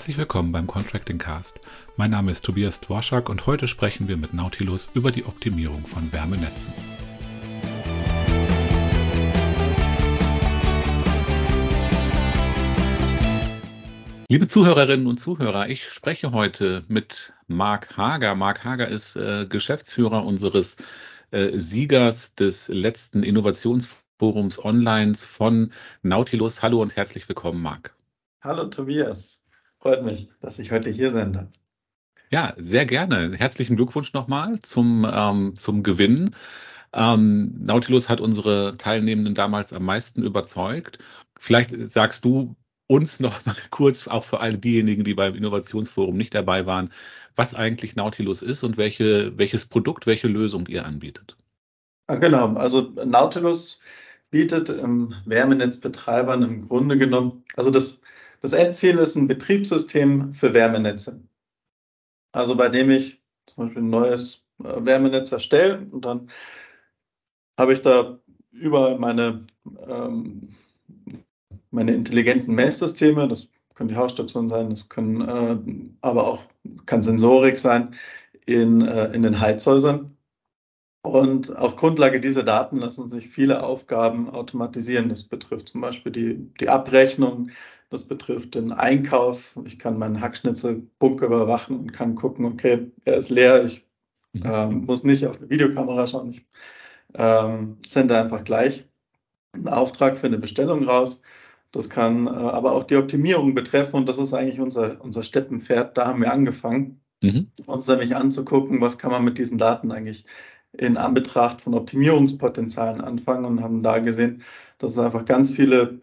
Herzlich willkommen beim Contracting Cast. Mein Name ist Tobias Dworschak und heute sprechen wir mit Nautilus über die Optimierung von Wärmenetzen. Liebe Zuhörerinnen und Zuhörer, ich spreche heute mit Marc Hager. Marc Hager ist äh, Geschäftsführer unseres äh, Siegers des letzten Innovationsforums Online von Nautilus. Hallo und herzlich willkommen, Marc. Hallo Tobias, freut mich, dass ich heute hier sein darf. Ja, sehr gerne. Herzlichen Glückwunsch nochmal zum, ähm, zum Gewinn. Ähm, Nautilus hat unsere Teilnehmenden damals am meisten überzeugt. Vielleicht sagst du, uns noch mal kurz, auch für alle diejenigen, die beim Innovationsforum nicht dabei waren, was eigentlich Nautilus ist und welche, welches Produkt, welche Lösung ihr anbietet. Ah, genau, also Nautilus bietet ähm, Wärmenetzbetreibern im Grunde genommen, also das, das Endziel ist ein Betriebssystem für Wärmenetze. Also bei dem ich zum Beispiel ein neues äh, Wärmenetz erstelle und dann habe ich da über meine ähm, meine intelligenten Messsysteme, das können die Hausstationen sein, das können äh, aber auch kann Sensorik sein in, äh, in den Heizhäusern. Und auf Grundlage dieser Daten lassen sich viele Aufgaben automatisieren. Das betrifft zum Beispiel die, die Abrechnung, das betrifft den Einkauf. Ich kann meinen Hackschnitzelbunker überwachen und kann gucken, okay, er ist leer, ich ähm, muss nicht auf eine Videokamera schauen, ich ähm, sende einfach gleich einen Auftrag für eine Bestellung raus das kann äh, aber auch die Optimierung betreffen und das ist eigentlich unser, unser Steppenpferd. Da haben wir angefangen, mhm. uns nämlich anzugucken, was kann man mit diesen Daten eigentlich in Anbetracht von Optimierungspotenzialen anfangen und haben da gesehen, dass es einfach ganz viele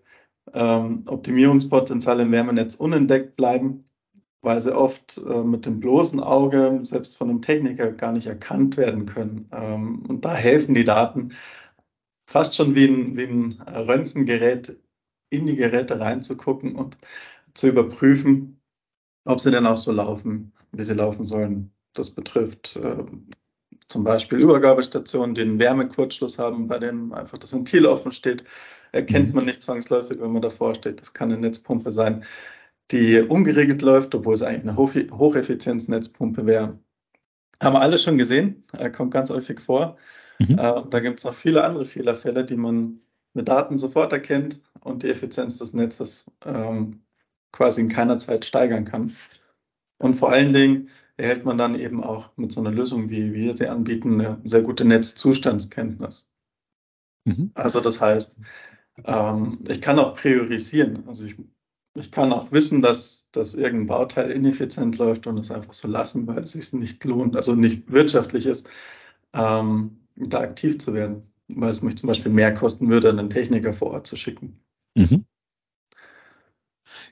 ähm, Optimierungspotenziale im Wärmenetz unentdeckt bleiben, weil sie oft äh, mit dem bloßen Auge, selbst von einem Techniker, gar nicht erkannt werden können. Ähm, und da helfen die Daten fast schon wie ein, wie ein Röntgengerät in die Geräte reinzugucken und zu überprüfen, ob sie denn auch so laufen, wie sie laufen sollen. Das betrifft äh, zum Beispiel Übergabestationen, die einen Wärmekurzschluss haben, bei denen einfach das Ventil offen steht. Erkennt mhm. man nicht zwangsläufig, wenn man davor steht. Das kann eine Netzpumpe sein, die ungeregelt läuft, obwohl es eigentlich eine Hoch Hocheffizienz-Netzpumpe wäre. Haben wir alle schon gesehen, äh, kommt ganz häufig vor. Mhm. Äh, da gibt es noch viele andere Fehlerfälle, die man mit Daten sofort erkennt und die Effizienz des Netzes ähm, quasi in keiner Zeit steigern kann. Und vor allen Dingen erhält man dann eben auch mit so einer Lösung, wie wir sie anbieten, eine sehr gute Netzzustandskenntnis. Mhm. Also das heißt, ähm, ich kann auch priorisieren. Also ich, ich kann auch wissen, dass, dass irgendein Bauteil ineffizient läuft und es einfach so lassen, weil es sich nicht lohnt, also nicht wirtschaftlich ist, ähm, da aktiv zu werden weil es mich zum Beispiel mehr kosten würde, einen Techniker vor Ort zu schicken. Mhm.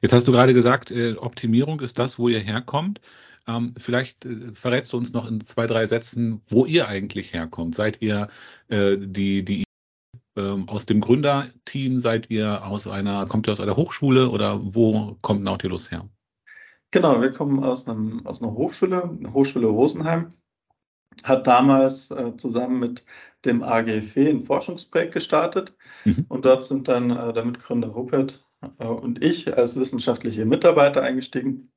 Jetzt hast du gerade gesagt, äh, Optimierung ist das, wo ihr herkommt. Ähm, vielleicht äh, verrätst du uns noch in zwei, drei Sätzen, wo ihr eigentlich herkommt. Seid ihr äh, die, die ähm, aus dem Gründerteam? Seid ihr aus einer, kommt ihr aus einer Hochschule oder wo kommt Nautilus her? Genau, wir kommen aus, einem, aus einer Hochschule, Hochschule Rosenheim hat damals äh, zusammen mit dem AGFW ein Forschungsprojekt gestartet. Mhm. Und dort sind dann äh, der Mitgründer Rupert äh, und ich als wissenschaftliche Mitarbeiter eingestiegen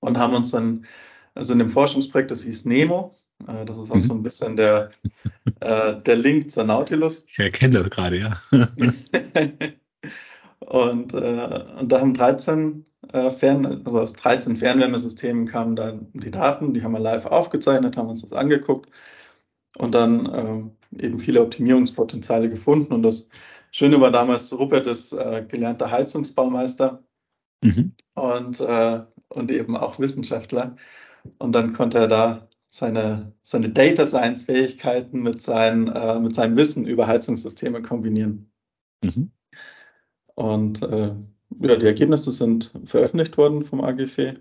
und haben uns dann, also in dem Forschungsprojekt, das hieß Nemo, äh, das ist auch mhm. so ein bisschen der, äh, der Link zur Nautilus. Ich erkenne das gerade, ja. und, und da haben 13 äh, Fern, also aus 13 Fernwärmesystemen kamen dann die Daten, die haben wir live aufgezeichnet, haben uns das angeguckt und dann ähm, eben viele Optimierungspotenziale gefunden. Und das Schöne war damals, Rupert ist äh, gelernter Heizungsbaumeister mhm. und, äh, und eben auch Wissenschaftler. Und dann konnte er da seine, seine Data Science Fähigkeiten mit, sein, äh, mit seinem Wissen über Heizungssysteme kombinieren. Mhm. Und äh, ja, die Ergebnisse sind veröffentlicht worden vom AGF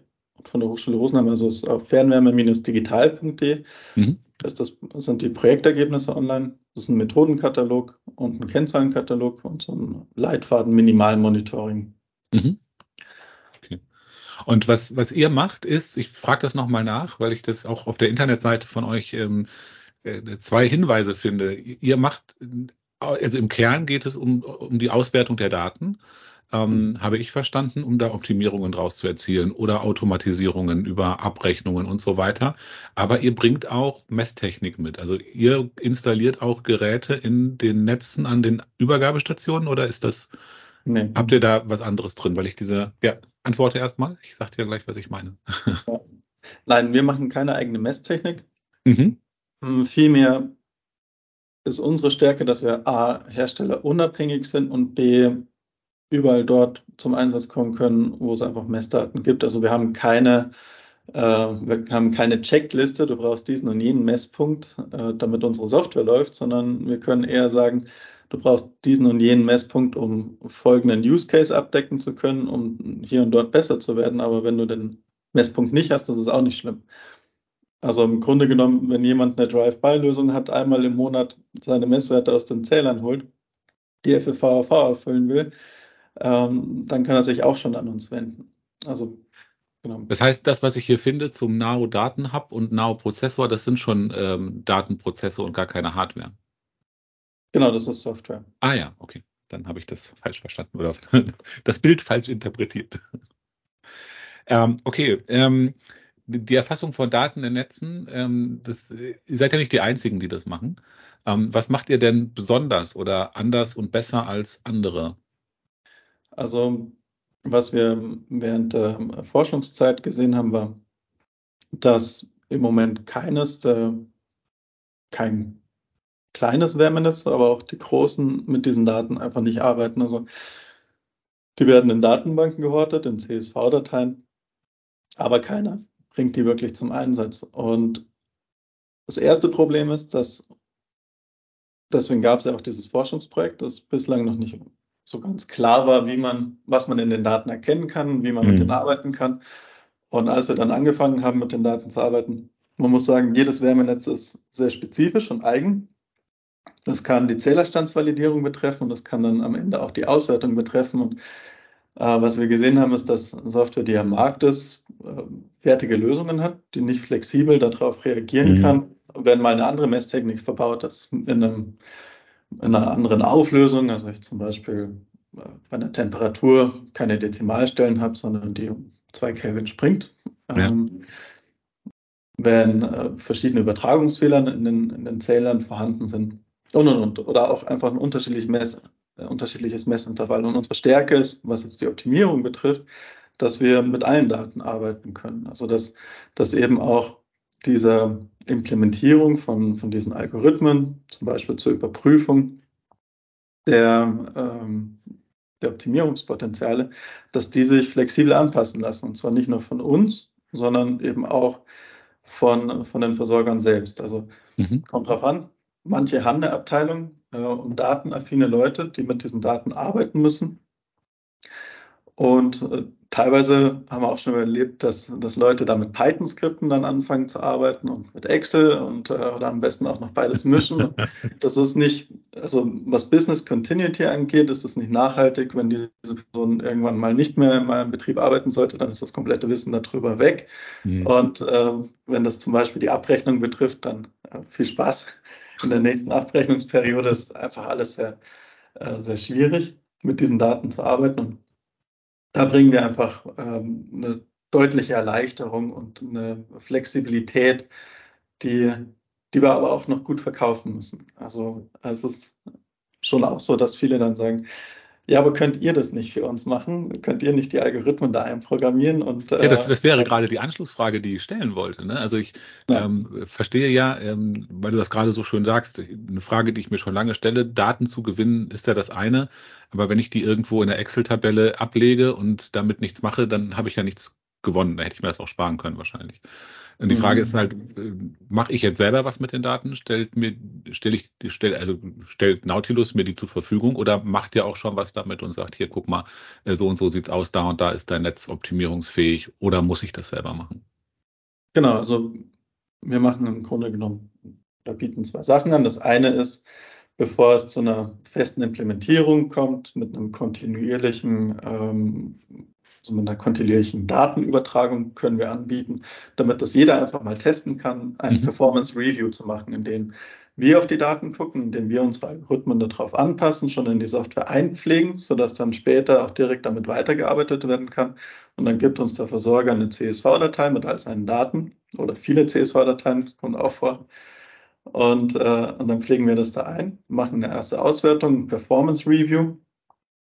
von der Hochschule Rosenheim, also ist auf fernwärme-digital.de. Mhm. Ist das, sind die Projektergebnisse online. Das ist ein Methodenkatalog und ein Kennzahlenkatalog und so ein Leitfaden Minimalmonitoring. Mhm. Okay. Und was, was ihr macht, ist, ich frage das nochmal nach, weil ich das auch auf der Internetseite von euch ähm, äh, zwei Hinweise finde. Ihr macht, also im Kern geht es um, um die Auswertung der Daten ähm, habe ich verstanden, um da Optimierungen draus zu erzielen oder Automatisierungen über Abrechnungen und so weiter. Aber ihr bringt auch Messtechnik mit. Also ihr installiert auch Geräte in den Netzen an den Übergabestationen oder ist das, nee. habt ihr da was anderes drin? Weil ich diese, ja, antworte erstmal. Ich sage dir gleich, was ich meine. Nein, wir machen keine eigene Messtechnik. Mhm. Hm, vielmehr ist unsere Stärke, dass wir A, Hersteller unabhängig sind und B, überall dort zum Einsatz kommen können, wo es einfach Messdaten gibt. Also wir haben keine, äh, wir haben keine Checkliste, du brauchst diesen und jenen Messpunkt, äh, damit unsere Software läuft, sondern wir können eher sagen, du brauchst diesen und jenen Messpunkt, um folgenden Use Case abdecken zu können, um hier und dort besser zu werden. Aber wenn du den Messpunkt nicht hast, das ist auch nicht schlimm. Also im Grunde genommen, wenn jemand eine Drive-by-Lösung hat, einmal im Monat seine Messwerte aus den Zählern holt, die FFVAV erfüllen will, ähm, dann kann er sich auch schon an uns wenden. Also genau. Das heißt, das, was ich hier finde zum Nao Datenhub und Nao Prozessor, das sind schon ähm, Datenprozesse und gar keine Hardware. Genau, das ist Software. Ah ja, okay. Dann habe ich das falsch verstanden oder das Bild falsch interpretiert. ähm, okay, ähm, die Erfassung von Daten in Netzen, ähm, das, ihr seid ja nicht die Einzigen, die das machen. Ähm, was macht ihr denn besonders oder anders und besser als andere? Also was wir während der Forschungszeit gesehen haben, war, dass im Moment keines, der, kein kleines Wärmenetz, aber auch die großen mit diesen Daten einfach nicht arbeiten. Also die werden in Datenbanken gehortet, in CSV-Dateien, aber keiner bringt die wirklich zum Einsatz. Und das erste Problem ist, dass deswegen gab es ja auch dieses Forschungsprojekt, das bislang noch nicht so ganz klar war, wie man, was man in den Daten erkennen kann, wie man mhm. mit denen arbeiten kann. Und als wir dann angefangen haben, mit den Daten zu arbeiten, man muss sagen, jedes Wärmenetz ist sehr spezifisch und eigen. Das kann die Zählerstandsvalidierung betreffen und das kann dann am Ende auch die Auswertung betreffen. Und äh, was wir gesehen haben, ist, dass Software, die am Markt ist, äh, wertige Lösungen hat, die nicht flexibel darauf reagieren mhm. kann, wenn mal eine andere Messtechnik verbaut ist, in einem in einer anderen Auflösung, also ich zum Beispiel äh, bei einer Temperatur keine Dezimalstellen habe, sondern die um zwei Kelvin springt. Ja. Ähm, wenn äh, verschiedene Übertragungsfehler in den, in den Zählern vorhanden sind und, und, und. Oder auch einfach ein unterschiedlich Mess, äh, unterschiedliches Messintervall. Und unsere Stärke ist, was jetzt die Optimierung betrifft, dass wir mit allen Daten arbeiten können. Also dass, dass eben auch dieser Implementierung von, von diesen Algorithmen, zum Beispiel zur Überprüfung der, ähm, der Optimierungspotenziale, dass die sich flexibel anpassen lassen. Und zwar nicht nur von uns, sondern eben auch von, von den Versorgern selbst. Also mhm. kommt drauf an. Manche haben eine Abteilung äh, um datenaffine Leute, die mit diesen Daten arbeiten müssen. Und äh, teilweise haben wir auch schon erlebt, dass, dass Leute da mit Python-Skripten dann anfangen zu arbeiten und mit Excel und äh, oder am besten auch noch beides mischen. das ist nicht, also was Business Continuity angeht, ist das nicht nachhaltig. Wenn diese Person irgendwann mal nicht mehr in meinem Betrieb arbeiten sollte, dann ist das komplette Wissen darüber weg. Mhm. Und äh, wenn das zum Beispiel die Abrechnung betrifft, dann äh, viel Spaß. In der nächsten Abrechnungsperiode ist einfach alles sehr, äh, sehr schwierig, mit diesen Daten zu arbeiten. Und da bringen wir einfach ähm, eine deutliche Erleichterung und eine Flexibilität, die, die wir aber auch noch gut verkaufen müssen. Also es ist schon auch so, dass viele dann sagen, ja, aber könnt ihr das nicht für uns machen? Könnt ihr nicht die Algorithmen da einprogrammieren? Und, ja, das, das wäre äh, gerade die Anschlussfrage, die ich stellen wollte. Ne? Also ich ja. ähm, verstehe ja, ähm, weil du das gerade so schön sagst, eine Frage, die ich mir schon lange stelle, Daten zu gewinnen, ist ja das eine. Aber wenn ich die irgendwo in der Excel-Tabelle ablege und damit nichts mache, dann habe ich ja nichts gewonnen. Da hätte ich mir das auch sparen können wahrscheinlich. Und die Frage ist halt, äh, mache ich jetzt selber was mit den Daten? Stellt mir, stelle ich, stell, also stellt Nautilus mir die zur Verfügung oder macht ihr auch schon was damit und sagt, hier, guck mal, äh, so und so sieht's aus, da und da ist dein Netz optimierungsfähig oder muss ich das selber machen? Genau, also wir machen im Grunde genommen, da bieten zwei Sachen an. Das eine ist, bevor es zu einer festen Implementierung kommt, mit einem kontinuierlichen ähm, also mit einer kontinuierlichen Datenübertragung können wir anbieten, damit das jeder einfach mal testen kann, ein mhm. Performance Review zu machen, in dem wir auf die Daten gucken, indem wir unsere Algorithmen darauf anpassen, schon in die Software einpflegen, sodass dann später auch direkt damit weitergearbeitet werden kann. Und dann gibt uns der Versorger eine CSV-Datei mit all seinen Daten oder viele CSV-Dateien, kommt auch vor. Und, äh, und dann pflegen wir das da ein, machen eine erste Auswertung, Performance Review,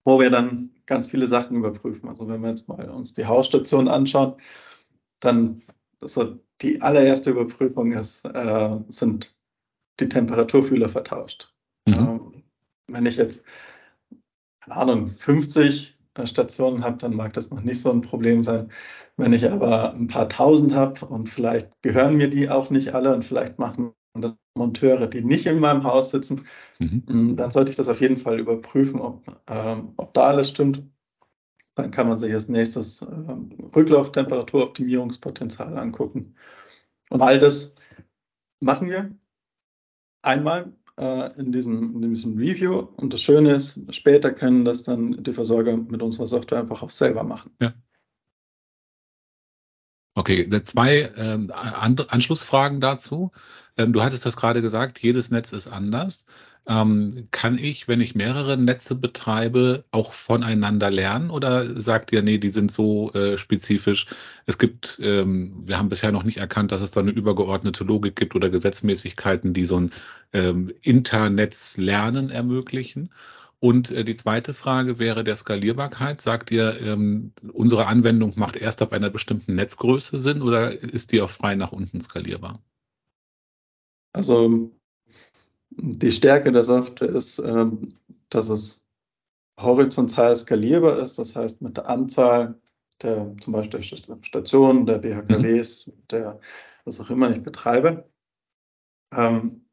wo wir dann ganz viele Sachen überprüfen. Also wenn wir jetzt mal uns die Hausstation anschauen, dann so die allererste Überprüfung ist, äh, sind die Temperaturfühler vertauscht. Mhm. Ähm, wenn ich jetzt, keine Ahnung, 50 Stationen habe, dann mag das noch nicht so ein Problem sein. Wenn ich aber ein paar tausend habe und vielleicht gehören mir die auch nicht alle und vielleicht machen das Monteure, die nicht in meinem Haus sitzen, mhm. Mm, dann sollte ich das auf jeden Fall überprüfen, ob, ähm, ob da alles stimmt. Dann kann man sich als nächstes ähm, Rücklauftemperatur-Optimierungspotenzial angucken. Und all das machen wir einmal äh, in, diesem, in diesem Review. Und das Schöne ist, später können das dann die Versorger mit unserer Software einfach auch selber machen. Ja. Okay, zwei ähm, Anschlussfragen dazu. Ähm, du hattest das gerade gesagt, jedes Netz ist anders. Ähm, kann ich, wenn ich mehrere Netze betreibe, auch voneinander lernen oder sagt ihr, nee, die sind so äh, spezifisch? Es gibt, ähm, wir haben bisher noch nicht erkannt, dass es da eine übergeordnete Logik gibt oder Gesetzmäßigkeiten, die so ein ähm, Internetz-Lernen ermöglichen. Und äh, die zweite Frage wäre der Skalierbarkeit. Sagt ihr, ähm, unsere Anwendung macht erst ab einer bestimmten Netzgröße Sinn oder ist die auch frei nach unten skalierbar? Also die Stärke der Software ist, ähm, dass es horizontal skalierbar ist. Das heißt, mit der Anzahl der zum Beispiel der Stationen, der BHKWs, mhm. der was auch immer ich betreibe. Ähm,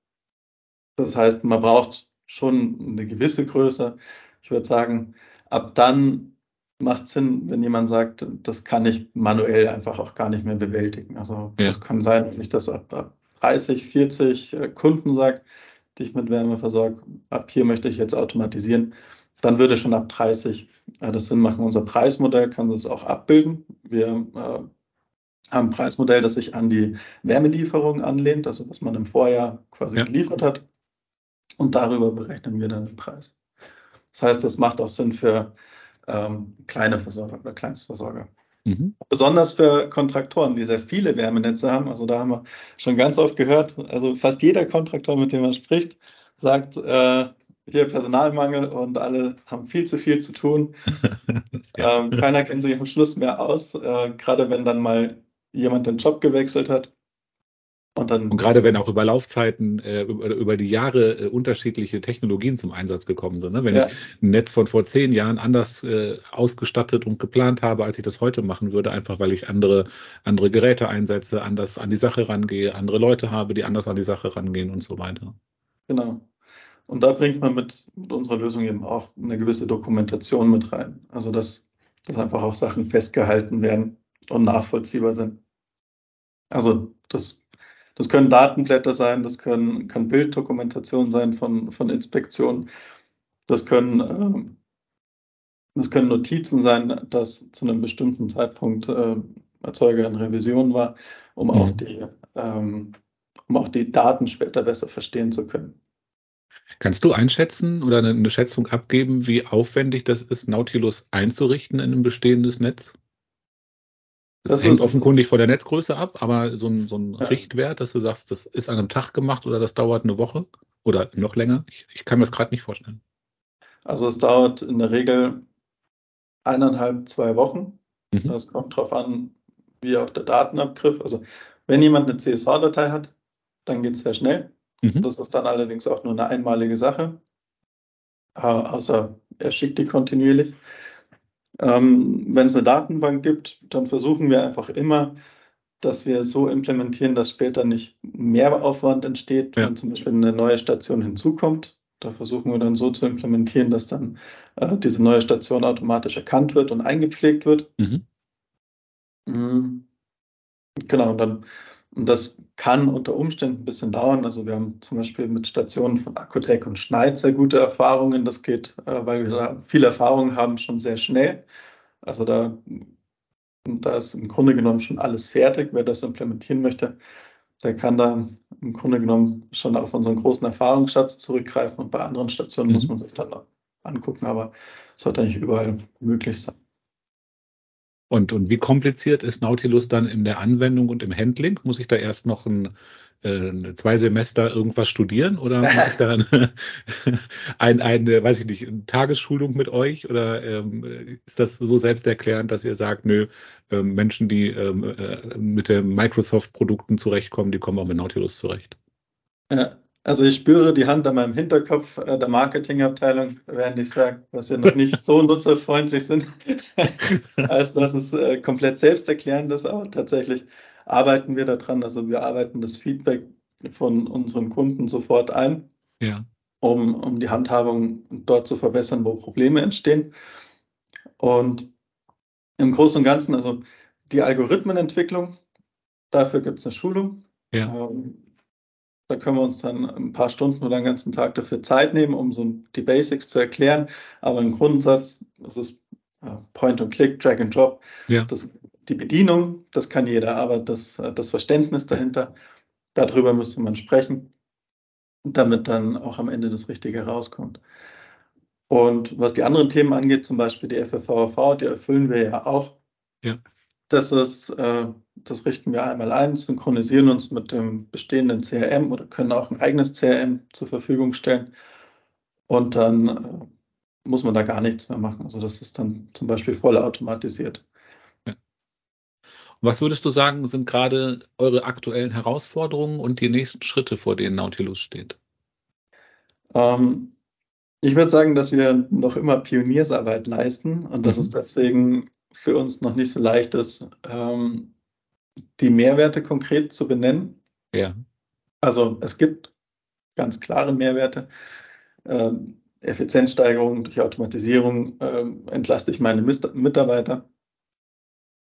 das heißt, man braucht schon eine gewisse Größe. Ich würde sagen, ab dann macht es Sinn, wenn jemand sagt, das kann ich manuell einfach auch gar nicht mehr bewältigen. Also ja. das kann sein, dass ich das ab, ab 30, 40 äh, Kunden sage, die ich mit Wärme versorge, ab hier möchte ich jetzt automatisieren. Dann würde schon ab 30 äh, das Sinn machen. Unser Preismodell kann das auch abbilden. Wir äh, haben ein Preismodell, das sich an die Wärmelieferung anlehnt, also was man im Vorjahr quasi ja. geliefert hat und darüber berechnen wir dann den Preis. Das heißt, das macht auch Sinn für ähm, kleine Versorger oder Kleinstversorger. Mhm. Besonders für Kontraktoren, die sehr viele Wärmenetze haben. Also da haben wir schon ganz oft gehört, also fast jeder Kontraktor, mit dem man spricht, sagt, äh, hier Personalmangel und alle haben viel zu viel zu tun. ähm, keiner kennt sich am Schluss mehr aus, äh, gerade wenn dann mal jemand den Job gewechselt hat. Und, dann, und gerade wenn auch über Laufzeiten, äh, über, über, die Jahre äh, unterschiedliche Technologien zum Einsatz gekommen sind. Ne? Wenn ja. ich ein Netz von vor zehn Jahren anders äh, ausgestattet und geplant habe, als ich das heute machen würde, einfach weil ich andere, andere Geräte einsetze, anders an die Sache rangehe, andere Leute habe, die anders an die Sache rangehen und so weiter. Genau. Und da bringt man mit, mit unserer Lösung eben auch eine gewisse Dokumentation mit rein. Also dass, dass einfach auch Sachen festgehalten werden und nachvollziehbar sind. Also das das können Datenblätter sein, das können, kann Bilddokumentation sein von, von Inspektionen, das können, äh, das können Notizen sein, dass zu einem bestimmten Zeitpunkt äh, Erzeuger in Revision war, um, mhm. auch die, ähm, um auch die Daten später besser verstehen zu können. Kannst du einschätzen oder eine Schätzung abgeben, wie aufwendig das ist, Nautilus einzurichten in ein bestehendes Netz? Das, das hängt offenkundig von der Netzgröße ab, aber so ein, so ein ja. Richtwert, dass du sagst, das ist an einem Tag gemacht oder das dauert eine Woche oder noch länger, ich, ich kann mir das gerade nicht vorstellen. Also es dauert in der Regel eineinhalb, zwei Wochen. Mhm. Das kommt darauf an, wie auch der Datenabgriff. Also wenn jemand eine CSV-Datei hat, dann geht es sehr schnell. Mhm. Das ist dann allerdings auch nur eine einmalige Sache. Äh, außer er schickt die kontinuierlich. Ähm, Wenn es eine Datenbank gibt, dann versuchen wir einfach immer, dass wir so implementieren, dass später nicht mehr Aufwand entsteht, ja. wenn zum Beispiel eine neue Station hinzukommt. Da versuchen wir dann so zu implementieren, dass dann äh, diese neue Station automatisch erkannt wird und eingepflegt wird. Mhm. Mhm. Genau, und dann und das kann unter Umständen ein bisschen dauern. Also wir haben zum Beispiel mit Stationen von Acotec und Schneid sehr gute Erfahrungen. Das geht, äh, weil wir da viel Erfahrung haben, schon sehr schnell. Also da, da ist im Grunde genommen schon alles fertig. Wer das implementieren möchte, der kann da im Grunde genommen schon auf unseren großen Erfahrungsschatz zurückgreifen und bei anderen Stationen mhm. muss man sich dann angucken, aber es sollte eigentlich überall möglich sein. Und, und wie kompliziert ist Nautilus dann in der Anwendung und im Handling? Muss ich da erst noch ein, äh, zwei Semester irgendwas studieren oder mache ich da ein, eine, weiß ich nicht, eine Tagesschulung mit euch oder ähm, ist das so selbsterklärend, dass ihr sagt, nö, äh, Menschen, die ähm, äh, mit den Microsoft-Produkten zurechtkommen, die kommen auch mit Nautilus zurecht? Ja, also ich spüre die Hand an meinem Hinterkopf äh, der Marketingabteilung, während ich sage, dass wir noch nicht so nutzerfreundlich sind, als dass es äh, komplett selbsterklärend ist, aber tatsächlich arbeiten wir daran. Also wir arbeiten das Feedback von unseren Kunden sofort ein, ja. um, um die Handhabung dort zu verbessern, wo Probleme entstehen. Und im Großen und Ganzen, also die Algorithmenentwicklung, dafür gibt es eine Schulung. Ja. Ähm, da können wir uns dann ein paar Stunden oder einen ganzen Tag dafür Zeit nehmen, um so die Basics zu erklären. Aber im Grundsatz, das ist Point and Click, Drag and Drop. Ja. Das, die Bedienung, das kann jeder, aber das, das Verständnis dahinter, darüber müsste man sprechen, damit dann auch am Ende das Richtige rauskommt. Und was die anderen Themen angeht, zum Beispiel die FFVV, die erfüllen wir ja auch. Ja. Das ist, äh, das richten wir einmal ein, synchronisieren uns mit dem bestehenden CRM oder können auch ein eigenes CRM zur Verfügung stellen. Und dann äh, muss man da gar nichts mehr machen. Also das ist dann zum Beispiel voll automatisiert. Ja. Was würdest du sagen, sind gerade eure aktuellen Herausforderungen und die nächsten Schritte, vor denen Nautilus steht? Ähm, ich würde sagen, dass wir noch immer Pioniersarbeit leisten und dass mhm. es deswegen für uns noch nicht so leicht ist, ähm, die Mehrwerte konkret zu benennen. Ja. Also es gibt ganz klare Mehrwerte. Ähm, Effizienzsteigerung durch Automatisierung ähm, entlaste ich meine Mitarbeiter.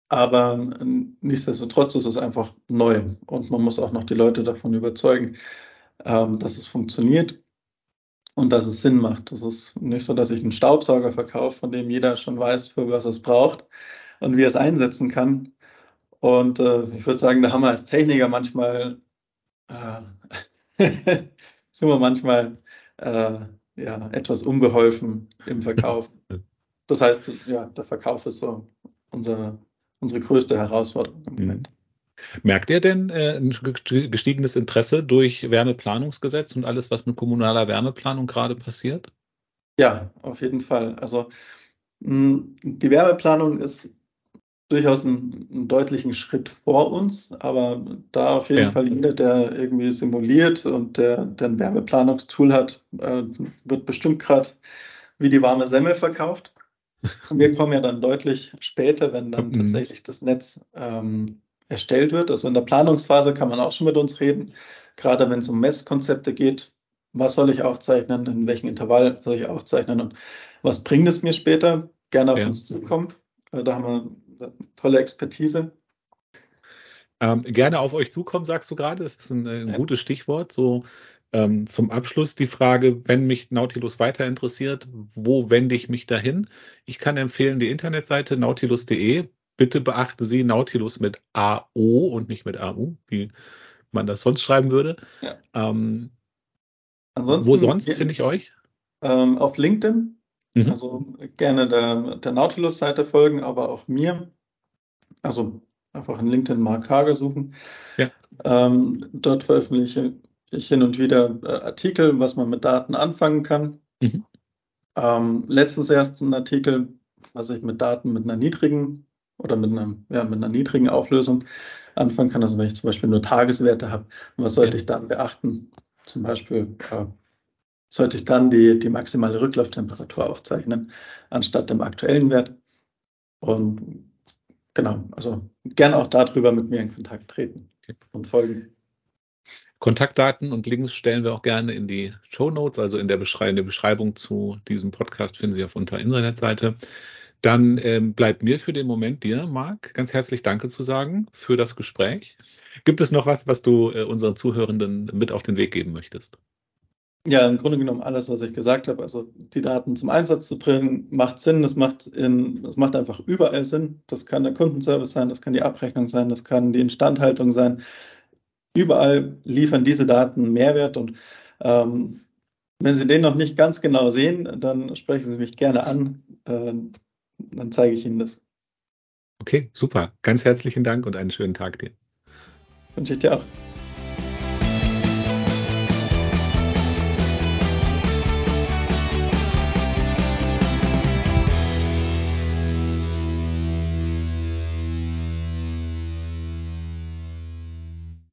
Aber ähm, nichtsdestotrotz ist es einfach neu und man muss auch noch die Leute davon überzeugen, ähm, dass es funktioniert und dass es Sinn macht. Es ist nicht so, dass ich einen Staubsauger verkaufe, von dem jeder schon weiß, für was es braucht und wie er es einsetzen kann. Und äh, ich würde sagen, da haben wir als Techniker manchmal, äh, sind wir manchmal äh, ja, etwas unbeholfen im Verkauf. Das heißt, ja, der Verkauf ist so unsere, unsere größte Herausforderung im Moment. Merkt ihr denn äh, ein gestiegenes Interesse durch Wärmeplanungsgesetz und alles, was mit kommunaler Wärmeplanung gerade passiert? Ja, auf jeden Fall. Also mh, die Wärmeplanung ist durchaus einen, einen, deutlichen Schritt vor uns, aber da auf jeden ja. Fall jeder, der irgendwie simuliert und der, der ein Wärmeplanungstool hat, äh, wird bestimmt gerade wie die warme Semmel verkauft. Und wir kommen ja dann deutlich später, wenn dann mhm. tatsächlich das Netz ähm, erstellt wird. Also in der Planungsphase kann man auch schon mit uns reden, gerade wenn es um Messkonzepte geht. Was soll ich aufzeichnen? In welchem Intervall soll ich aufzeichnen? Und was bringt es mir später? Gerne auf ja. uns zukommen. Äh, da haben wir eine tolle Expertise. Ähm, gerne auf euch zukommen, sagst du gerade. Das ist ein, ein ja. gutes Stichwort. So ähm, zum Abschluss die Frage, wenn mich Nautilus weiter interessiert, wo wende ich mich dahin? Ich kann empfehlen die Internetseite nautilus.de bitte beachten Sie Nautilus mit AO und nicht mit AU, wie man das sonst schreiben würde. Ja. Ähm, wo sonst finde ich euch? Ähm, auf LinkedIn. Mhm. Also gerne der, der Nautilus-Seite folgen, aber auch mir. Also einfach in LinkedIn Mark Hager suchen. Ja. Ähm, dort veröffentliche ich hin und wieder äh, Artikel, was man mit Daten anfangen kann. Mhm. Ähm, letztens erst ein Artikel, was ich mit Daten mit einer niedrigen oder mit, einem, ja, mit einer niedrigen Auflösung anfangen kann. Also wenn ich zum Beispiel nur Tageswerte habe, was sollte ja. ich dann beachten? Zum Beispiel äh, sollte ich dann die, die maximale Rücklauftemperatur aufzeichnen, anstatt dem aktuellen Wert. Und genau, also gerne auch darüber mit mir in Kontakt treten okay. und folgen. Kontaktdaten und Links stellen wir auch gerne in die Show Notes, also in der, Beschrei in der Beschreibung zu diesem Podcast finden Sie auf unserer Internetseite. Dann ähm, bleibt mir für den Moment dir, Marc, ganz herzlich Danke zu sagen für das Gespräch. Gibt es noch was, was du äh, unseren Zuhörenden mit auf den Weg geben möchtest? Ja, im Grunde genommen alles, was ich gesagt habe. Also die Daten zum Einsatz zu bringen, macht Sinn. Das macht, in, das macht einfach überall Sinn. Das kann der Kundenservice sein, das kann die Abrechnung sein, das kann die Instandhaltung sein. überall liefern diese Daten Mehrwert und ähm, wenn Sie den noch nicht ganz genau sehen, dann sprechen Sie mich gerne an, äh, dann zeige ich Ihnen das. Okay, super. Ganz herzlichen Dank und einen schönen Tag dir. Wünsche ich dir auch.